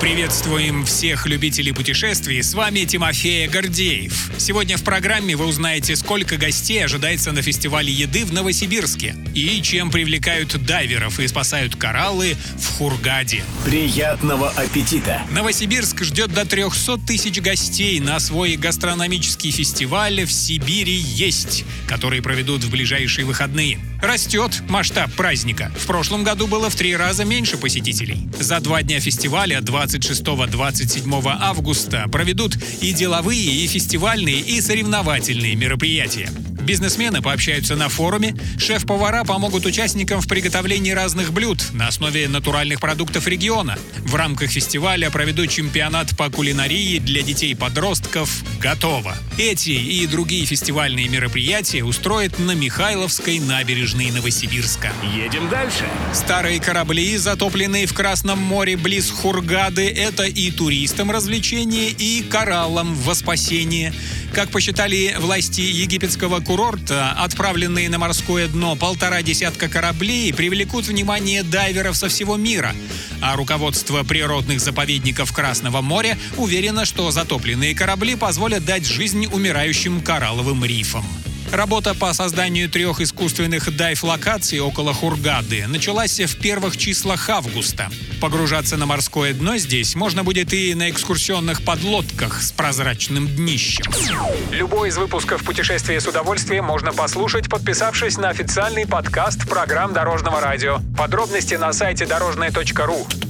Приветствуем всех любителей путешествий. С вами Тимофей Гордеев. Сегодня в программе вы узнаете, сколько гостей ожидается на фестивале еды в Новосибирске и чем привлекают дайверов и спасают кораллы в Хургаде. Приятного аппетита! Новосибирск ждет до 300 тысяч гостей на свой гастрономический фестиваль «В Сибири есть», который проведут в ближайшие выходные. Растет масштаб праздника. В прошлом году было в три раза меньше посетителей. За два дня фестиваля 26-27 августа проведут и деловые, и фестивальные, и соревновательные мероприятия. Бизнесмены пообщаются на форуме, шеф-повара помогут участникам в приготовлении разных блюд на основе натуральных продуктов региона. В рамках фестиваля проведут чемпионат по кулинарии для детей-подростков «Готово». Эти и другие фестивальные мероприятия устроят на Михайловской набережной Новосибирска. Едем дальше. Старые корабли, затопленные в Красном море близ Хургады, это и туристам развлечение, и кораллам во спасение. Как посчитали власти египетского курорта, отправленные на морское дно полтора десятка кораблей привлекут внимание дайверов со всего мира. А руководство природных заповедников Красного моря уверено, что затопленные корабли позволят дать жизнь умирающим коралловым рифам. Работа по созданию трех искусственных дайв-локаций около Хургады началась в первых числах августа. Погружаться на морское дно здесь можно будет и на экскурсионных подлодках с прозрачным днищем. Любой из выпусков «Путешествие с удовольствием» можно послушать, подписавшись на официальный подкаст программ Дорожного радио. Подробности на сайте дорожное.ру.